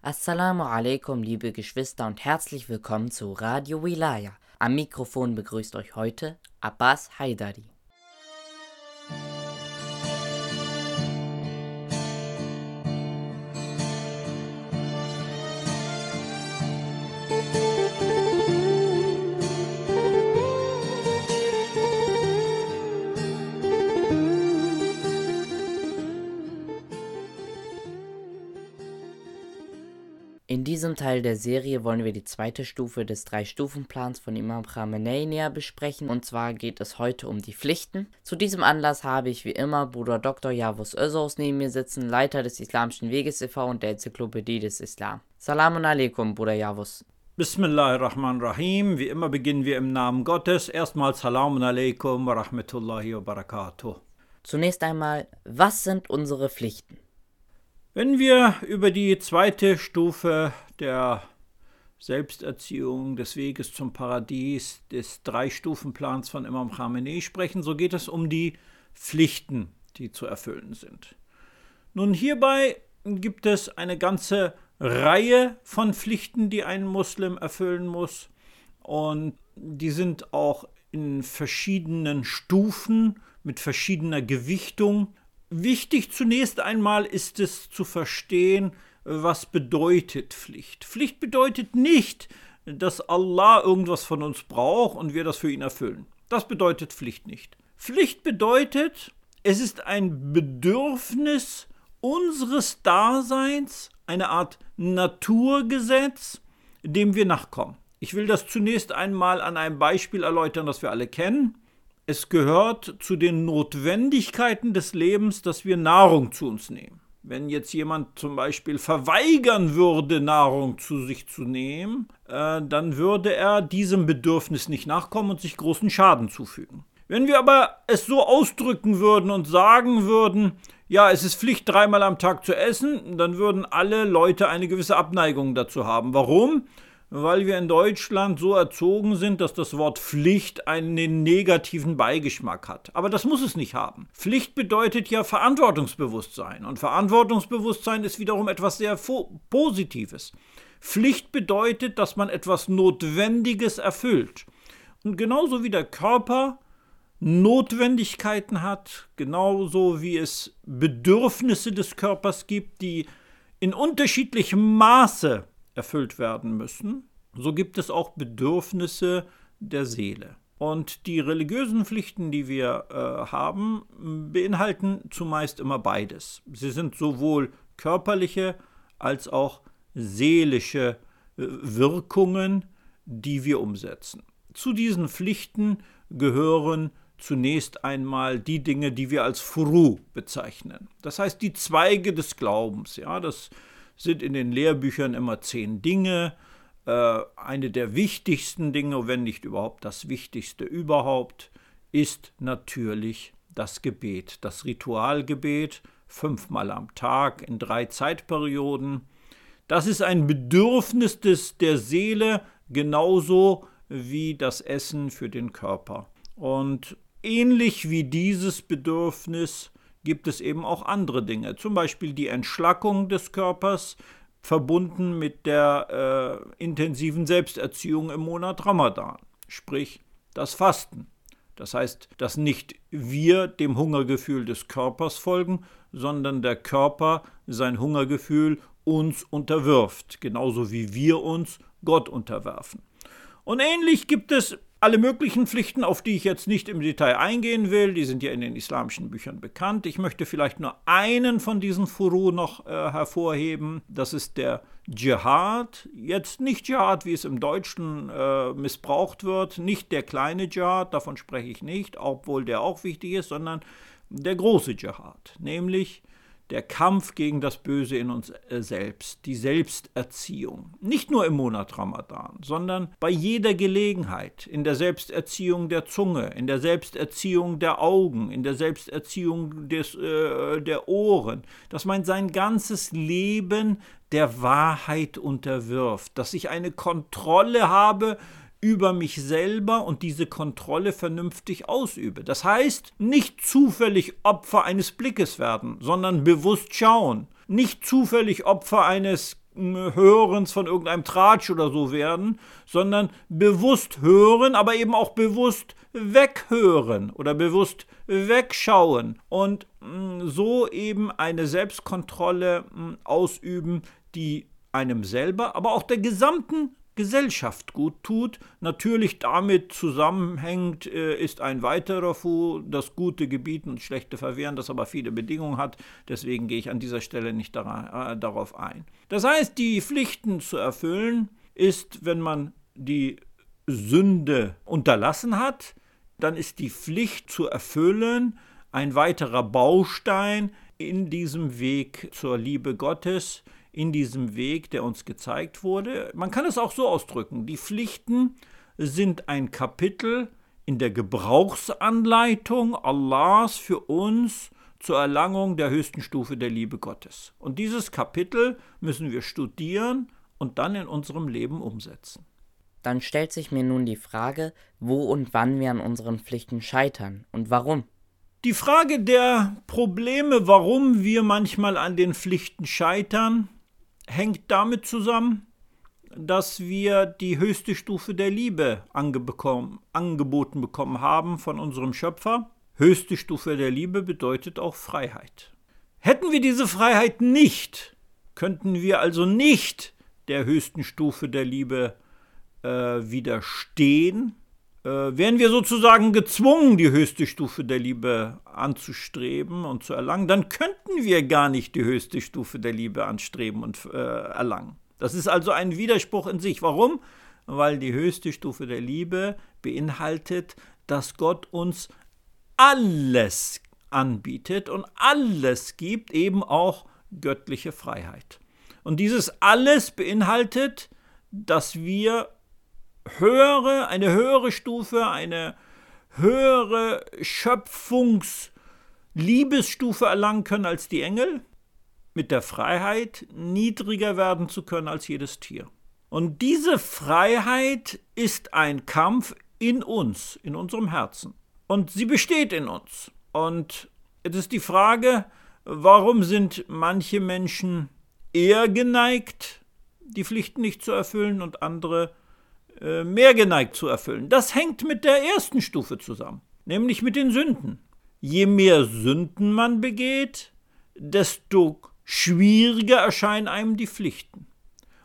Assalamu alaikum, liebe Geschwister und herzlich willkommen zu Radio Wilaya. Am Mikrofon begrüßt euch heute Abbas Haidari. In diesem Teil der Serie wollen wir die zweite Stufe des Drei-Stufen-Plans von Imam Khamenei näher besprechen und zwar geht es heute um die Pflichten. Zu diesem Anlass habe ich wie immer Bruder Dr. Javus Özos neben mir sitzen, Leiter des Islamischen Weges e.V. und der Enzyklopädie des Islam. Salamun alaikum, Bruder Javus. Bismillahirrahmanirrahim. Wie immer beginnen wir im Namen Gottes. Erstmal Salamun alaikum wa rahmatullahi wa barakatuh. Zunächst einmal, was sind unsere Pflichten? Wenn wir über die zweite Stufe der Selbsterziehung, des Weges zum Paradies, des Drei-Stufen-Plans von Imam Khamenei sprechen, so geht es um die Pflichten, die zu erfüllen sind. Nun, hierbei gibt es eine ganze Reihe von Pflichten, die ein Muslim erfüllen muss. Und die sind auch in verschiedenen Stufen mit verschiedener Gewichtung Wichtig zunächst einmal ist es zu verstehen, was bedeutet Pflicht. Pflicht bedeutet nicht, dass Allah irgendwas von uns braucht und wir das für ihn erfüllen. Das bedeutet Pflicht nicht. Pflicht bedeutet, es ist ein Bedürfnis unseres Daseins, eine Art Naturgesetz, dem wir nachkommen. Ich will das zunächst einmal an einem Beispiel erläutern, das wir alle kennen. Es gehört zu den Notwendigkeiten des Lebens, dass wir Nahrung zu uns nehmen. Wenn jetzt jemand zum Beispiel verweigern würde, Nahrung zu sich zu nehmen, äh, dann würde er diesem Bedürfnis nicht nachkommen und sich großen Schaden zufügen. Wenn wir aber es so ausdrücken würden und sagen würden, ja, es ist Pflicht, dreimal am Tag zu essen, dann würden alle Leute eine gewisse Abneigung dazu haben. Warum? Weil wir in Deutschland so erzogen sind, dass das Wort Pflicht einen negativen Beigeschmack hat. Aber das muss es nicht haben. Pflicht bedeutet ja Verantwortungsbewusstsein und Verantwortungsbewusstsein ist wiederum etwas sehr Positives. Pflicht bedeutet, dass man etwas Notwendiges erfüllt. Und genauso wie der Körper Notwendigkeiten hat, genauso wie es Bedürfnisse des Körpers gibt, die in unterschiedlichem Maße erfüllt werden müssen, so gibt es auch Bedürfnisse der Seele. Und die religiösen Pflichten, die wir äh, haben, beinhalten zumeist immer beides. Sie sind sowohl körperliche als auch seelische äh, Wirkungen, die wir umsetzen. Zu diesen Pflichten gehören zunächst einmal die Dinge, die wir als Furu bezeichnen. Das heißt die Zweige des Glaubens. Ja, das sind in den Lehrbüchern immer zehn Dinge. Äh, eine der wichtigsten Dinge, wenn nicht überhaupt das Wichtigste überhaupt, ist natürlich das Gebet, das Ritualgebet, fünfmal am Tag in drei Zeitperioden. Das ist ein Bedürfnis des, der Seele, genauso wie das Essen für den Körper. Und ähnlich wie dieses Bedürfnis gibt es eben auch andere Dinge, zum Beispiel die Entschlackung des Körpers, verbunden mit der äh, intensiven Selbsterziehung im Monat Ramadan, sprich das Fasten. Das heißt, dass nicht wir dem Hungergefühl des Körpers folgen, sondern der Körper sein Hungergefühl uns unterwirft, genauso wie wir uns Gott unterwerfen. Und ähnlich gibt es alle möglichen Pflichten, auf die ich jetzt nicht im Detail eingehen will, die sind ja in den islamischen Büchern bekannt. Ich möchte vielleicht nur einen von diesen Furu noch äh, hervorheben. Das ist der Dschihad. Jetzt nicht Dschihad, wie es im Deutschen äh, missbraucht wird, nicht der kleine Dschihad, davon spreche ich nicht, obwohl der auch wichtig ist, sondern der große Dschihad, nämlich der Kampf gegen das Böse in uns äh, selbst, die Selbsterziehung. Nicht nur im Monat Ramadan, sondern bei jeder Gelegenheit, in der Selbsterziehung der Zunge, in der Selbsterziehung der Augen, in der Selbsterziehung des, äh, der Ohren, dass man sein ganzes Leben der Wahrheit unterwirft, dass ich eine Kontrolle habe über mich selber und diese Kontrolle vernünftig ausübe. Das heißt, nicht zufällig Opfer eines Blickes werden, sondern bewusst schauen. Nicht zufällig Opfer eines Hörens von irgendeinem Tratsch oder so werden, sondern bewusst hören, aber eben auch bewusst weghören oder bewusst wegschauen und mm, so eben eine Selbstkontrolle mm, ausüben, die einem selber, aber auch der gesamten Gesellschaft gut tut. Natürlich damit zusammenhängt äh, ist ein weiterer Fu, das Gute gebieten und Schlechte verwehren, das aber viele Bedingungen hat. Deswegen gehe ich an dieser Stelle nicht daran, äh, darauf ein. Das heißt, die Pflichten zu erfüllen ist, wenn man die Sünde unterlassen hat, dann ist die Pflicht zu erfüllen ein weiterer Baustein in diesem Weg zur Liebe Gottes, in diesem Weg, der uns gezeigt wurde. Man kann es auch so ausdrücken, die Pflichten sind ein Kapitel in der Gebrauchsanleitung Allahs für uns zur Erlangung der höchsten Stufe der Liebe Gottes. Und dieses Kapitel müssen wir studieren und dann in unserem Leben umsetzen. Dann stellt sich mir nun die Frage, wo und wann wir an unseren Pflichten scheitern und warum. Die Frage der Probleme, warum wir manchmal an den Pflichten scheitern, hängt damit zusammen, dass wir die höchste Stufe der Liebe angeboten bekommen haben von unserem Schöpfer. Höchste Stufe der Liebe bedeutet auch Freiheit. Hätten wir diese Freiheit nicht, könnten wir also nicht der höchsten Stufe der Liebe äh, widerstehen, äh, wären wir sozusagen gezwungen, die höchste Stufe der Liebe anzustreben und zu erlangen, dann könnten wir gar nicht die höchste Stufe der Liebe anstreben und äh, erlangen. Das ist also ein Widerspruch in sich. Warum? Weil die höchste Stufe der Liebe beinhaltet, dass Gott uns alles anbietet und alles gibt, eben auch göttliche Freiheit. Und dieses alles beinhaltet, dass wir höhere, eine höhere Stufe, eine höhere Schöpfungsliebesstufe erlangen können als die Engel, mit der Freiheit niedriger werden zu können als jedes Tier. Und diese Freiheit ist ein Kampf in uns, in unserem Herzen. Und sie besteht in uns. Und es ist die Frage, warum sind manche Menschen eher geneigt, die Pflichten nicht zu erfüllen und andere äh, mehr geneigt zu erfüllen. Das hängt mit der ersten Stufe zusammen, nämlich mit den Sünden. Je mehr Sünden man begeht, desto schwieriger erscheinen einem die Pflichten.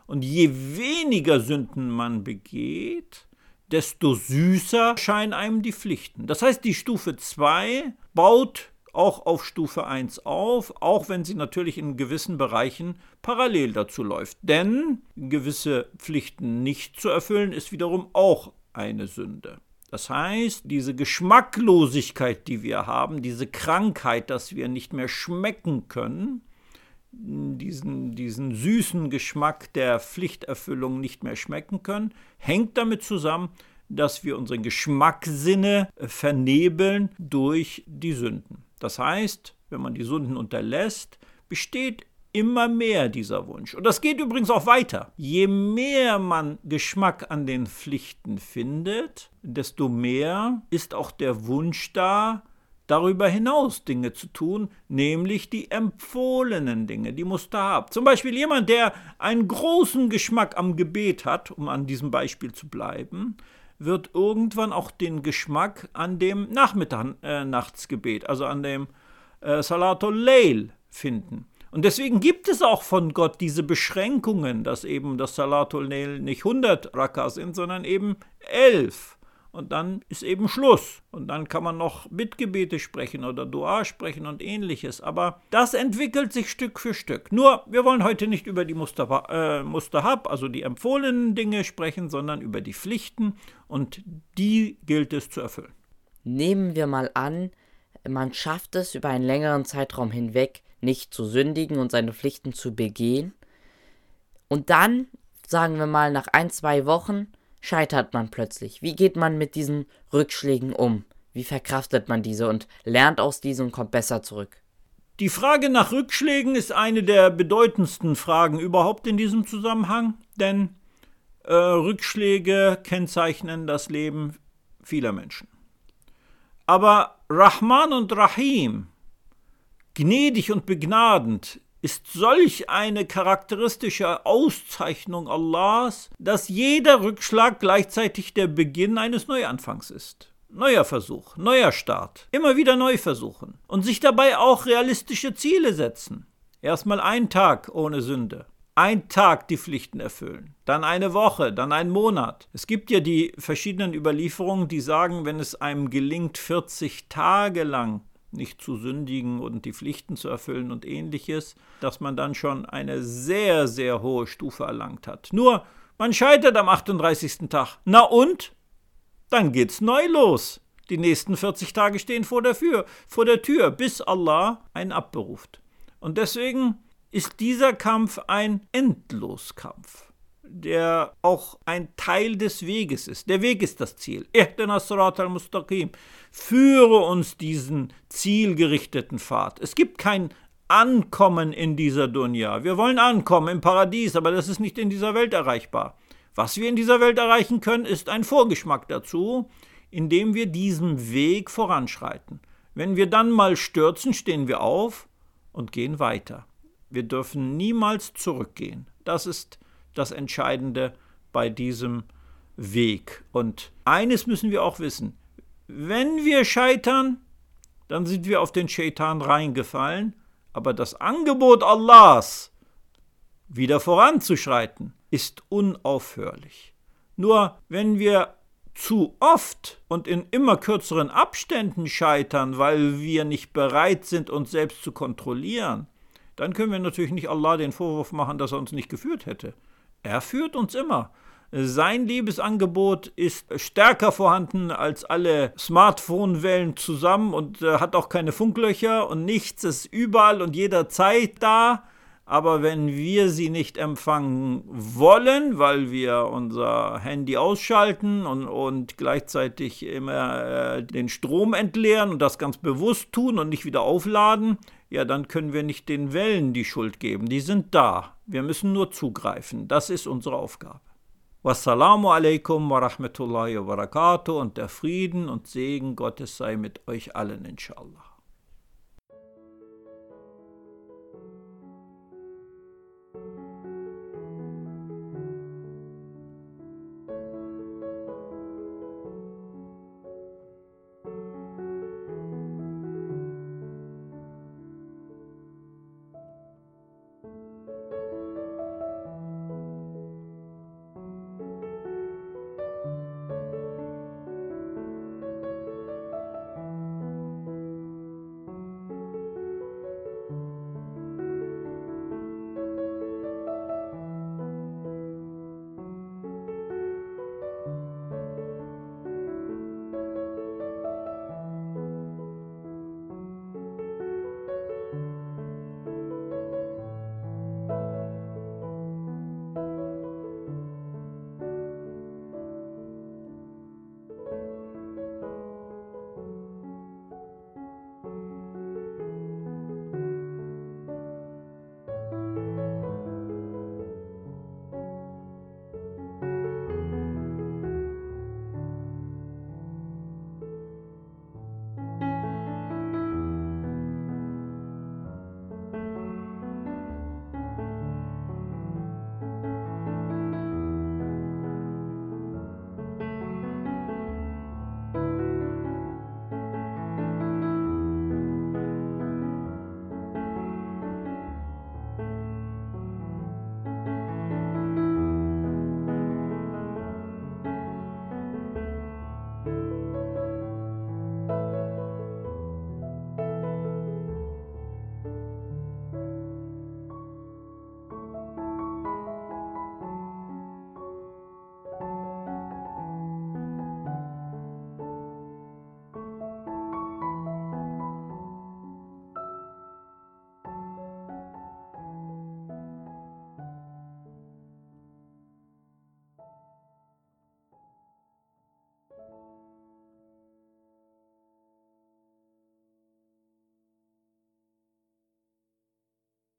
Und je weniger Sünden man begeht, desto süßer erscheinen einem die Pflichten. Das heißt, die Stufe 2 baut auch auf Stufe 1 auf, auch wenn sie natürlich in gewissen Bereichen parallel dazu läuft. Denn gewisse Pflichten nicht zu erfüllen, ist wiederum auch eine Sünde. Das heißt, diese Geschmacklosigkeit, die wir haben, diese Krankheit, dass wir nicht mehr schmecken können, diesen, diesen süßen Geschmack der Pflichterfüllung nicht mehr schmecken können, hängt damit zusammen, dass wir unsere Geschmackssinne vernebeln durch die Sünden. Das heißt, wenn man die Sünden unterlässt, besteht immer mehr dieser Wunsch. Und das geht übrigens auch weiter. Je mehr man Geschmack an den Pflichten findet, desto mehr ist auch der Wunsch da, darüber hinaus Dinge zu tun, nämlich die empfohlenen Dinge, die musst du haben. Zum Beispiel jemand, der einen großen Geschmack am Gebet hat, um an diesem Beispiel zu bleiben, wird irgendwann auch den Geschmack an dem Nachmitternachtsgebet, äh, also an dem äh, Salatul Layl finden. Und deswegen gibt es auch von Gott diese Beschränkungen, dass eben das Salatul Layl nicht 100 Raka sind, sondern eben 11 und dann ist eben Schluss. Und dann kann man noch Bittgebete sprechen oder Dua sprechen und ähnliches. Aber das entwickelt sich Stück für Stück. Nur, wir wollen heute nicht über die Mustahab, äh, Mustahab, also die empfohlenen Dinge sprechen, sondern über die Pflichten und die gilt es zu erfüllen. Nehmen wir mal an, man schafft es über einen längeren Zeitraum hinweg nicht zu sündigen und seine Pflichten zu begehen. Und dann, sagen wir mal, nach ein, zwei Wochen scheitert man plötzlich? Wie geht man mit diesen Rückschlägen um? Wie verkraftet man diese und lernt aus diesen und kommt besser zurück? Die Frage nach Rückschlägen ist eine der bedeutendsten Fragen überhaupt in diesem Zusammenhang, denn äh, Rückschläge kennzeichnen das Leben vieler Menschen. Aber Rahman und Rahim, gnädig und begnadend, ist solch eine charakteristische Auszeichnung Allahs, dass jeder Rückschlag gleichzeitig der Beginn eines Neuanfangs ist. Neuer Versuch, neuer Start, immer wieder neu versuchen und sich dabei auch realistische Ziele setzen. Erstmal ein Tag ohne Sünde, ein Tag die Pflichten erfüllen, dann eine Woche, dann ein Monat. Es gibt ja die verschiedenen Überlieferungen, die sagen, wenn es einem gelingt, 40 Tage lang nicht zu sündigen und die Pflichten zu erfüllen und ähnliches, dass man dann schon eine sehr, sehr hohe Stufe erlangt hat. Nur, man scheitert am 38. Tag. Na und? Dann geht's neu los. Die nächsten 40 Tage stehen vor der, Tür, vor der Tür, bis Allah einen abberuft. Und deswegen ist dieser Kampf ein Endloskampf, der auch ein Teil des Weges ist. Der Weg ist das Ziel. al-Mustaqim. Führe uns diesen zielgerichteten Pfad. Es gibt kein Ankommen in dieser Dunya. Wir wollen ankommen im Paradies, aber das ist nicht in dieser Welt erreichbar. Was wir in dieser Welt erreichen können, ist ein Vorgeschmack dazu, indem wir diesen Weg voranschreiten. Wenn wir dann mal stürzen, stehen wir auf und gehen weiter. Wir dürfen niemals zurückgehen. Das ist das Entscheidende bei diesem Weg. Und eines müssen wir auch wissen. Wenn wir scheitern, dann sind wir auf den Shaitan reingefallen, aber das Angebot Allahs, wieder voranzuschreiten, ist unaufhörlich. Nur wenn wir zu oft und in immer kürzeren Abständen scheitern, weil wir nicht bereit sind, uns selbst zu kontrollieren, dann können wir natürlich nicht Allah den Vorwurf machen, dass er uns nicht geführt hätte. Er führt uns immer. Sein Liebesangebot ist stärker vorhanden als alle Smartphone-Wellen zusammen und äh, hat auch keine Funklöcher und nichts ist überall und jederzeit da aber wenn wir sie nicht empfangen wollen, weil wir unser Handy ausschalten und, und gleichzeitig immer äh, den Strom entleeren und das ganz bewusst tun und nicht wieder aufladen, ja, dann können wir nicht den Wellen die Schuld geben. Die sind da. Wir müssen nur zugreifen. Das ist unsere Aufgabe. Wassalamu alaikum wa rahmatullahi wa barakatuh und der Frieden und Segen Gottes sei mit euch allen, inshallah.